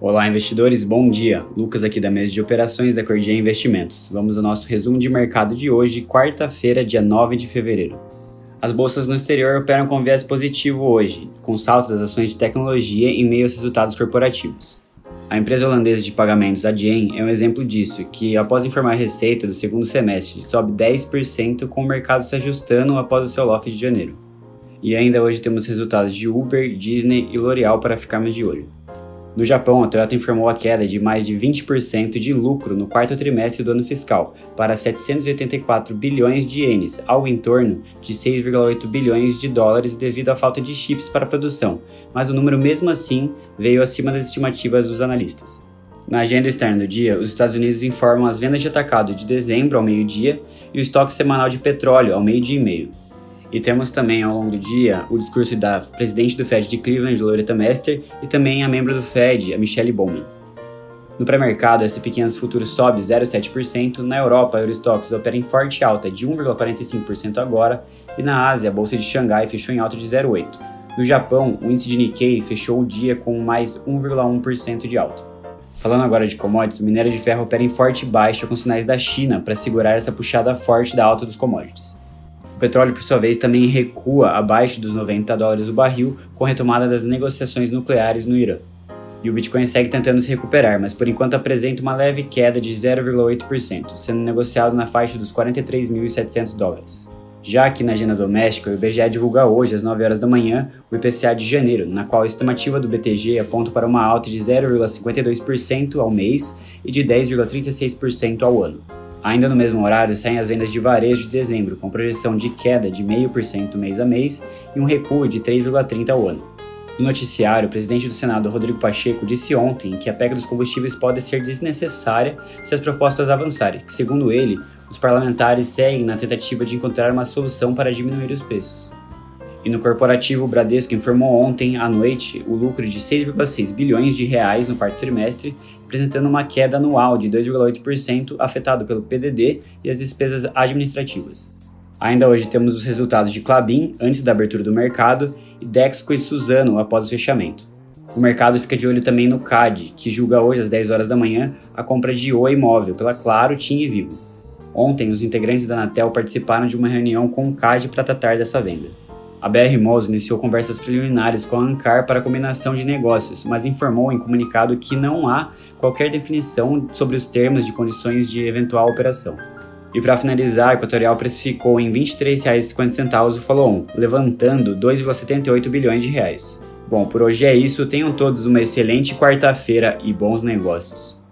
Olá, investidores, bom dia. Lucas aqui da mesa de operações da Cordia Investimentos. Vamos ao nosso resumo de mercado de hoje, quarta-feira, dia 9 de fevereiro. As bolsas no exterior operam com viés positivo hoje, com salto das ações de tecnologia em meio aos resultados corporativos. A empresa holandesa de pagamentos Adyen é um exemplo disso, que após informar a receita do segundo semestre sobe 10% com o mercado se ajustando após o seu off de janeiro. E ainda hoje temos resultados de Uber, Disney e L'Oreal para ficarmos de olho. No Japão, a Toyota informou a queda de mais de 20% de lucro no quarto trimestre do ano fiscal, para 784 bilhões de ienes, algo em torno de 6,8 bilhões de dólares devido à falta de chips para produção, mas o número mesmo assim veio acima das estimativas dos analistas. Na agenda externa do dia, os Estados Unidos informam as vendas de atacado de dezembro ao meio-dia e o estoque semanal de petróleo ao meio-dia e meio. E temos também ao longo do dia o discurso da presidente do Fed de Cleveland, Loretta Mester, e também a membro do Fed, a Michelle Bowman. No pré-mercado, S&P 500 futuro sobe 0,7%, na Europa, a Eurostox opera em forte alta de 1,45% agora, e na Ásia, a bolsa de Xangai fechou em alta de 0,8%. No Japão, o índice de Nikkei fechou o dia com mais 1,1% de alta. Falando agora de commodities, o minério de ferro opera em forte baixa com sinais da China para segurar essa puxada forte da alta dos commodities. Petróleo, por sua vez, também recua abaixo dos 90 dólares o barril com retomada das negociações nucleares no Irã. E o Bitcoin segue tentando se recuperar, mas por enquanto apresenta uma leve queda de 0,8%, sendo negociado na faixa dos 43.700 dólares. Já que na agenda doméstica, o IBGE divulga hoje, às 9 horas da manhã, o IPCA de janeiro, na qual a estimativa do BTG aponta para uma alta de 0,52% ao mês e de 10,36% ao ano. Ainda no mesmo horário, saem as vendas de varejo de dezembro, com projeção de queda de 0,5% mês a mês e um recuo de 3,30% ao ano. No noticiário, o presidente do Senado, Rodrigo Pacheco, disse ontem que a pega dos combustíveis pode ser desnecessária se as propostas avançarem, que, segundo ele, os parlamentares seguem na tentativa de encontrar uma solução para diminuir os preços. E no corporativo, o Bradesco informou ontem à noite o lucro de 6,6 bilhões de reais no quarto trimestre, apresentando uma queda anual de 2,8% afetado pelo PDD e as despesas administrativas. Ainda hoje temos os resultados de Clabin antes da abertura do mercado e Dexco e Suzano após o fechamento. O mercado fica de olho também no CAD, que julga hoje às 10 horas da manhã a compra de Oi Imóvel pela Claro, TIM e Vivo. Ontem, os integrantes da Anatel participaram de uma reunião com o CAD para tratar dessa venda. A BR Malls iniciou conversas preliminares com a Ancar para combinação de negócios, mas informou em comunicado que não há qualquer definição sobre os termos de condições de eventual operação. E para finalizar, a Equatorial precificou em R$ 23,50 o follow-on, levantando 2,78 bilhões de reais. Bom, por hoje é isso. Tenham todos uma excelente quarta-feira e bons negócios.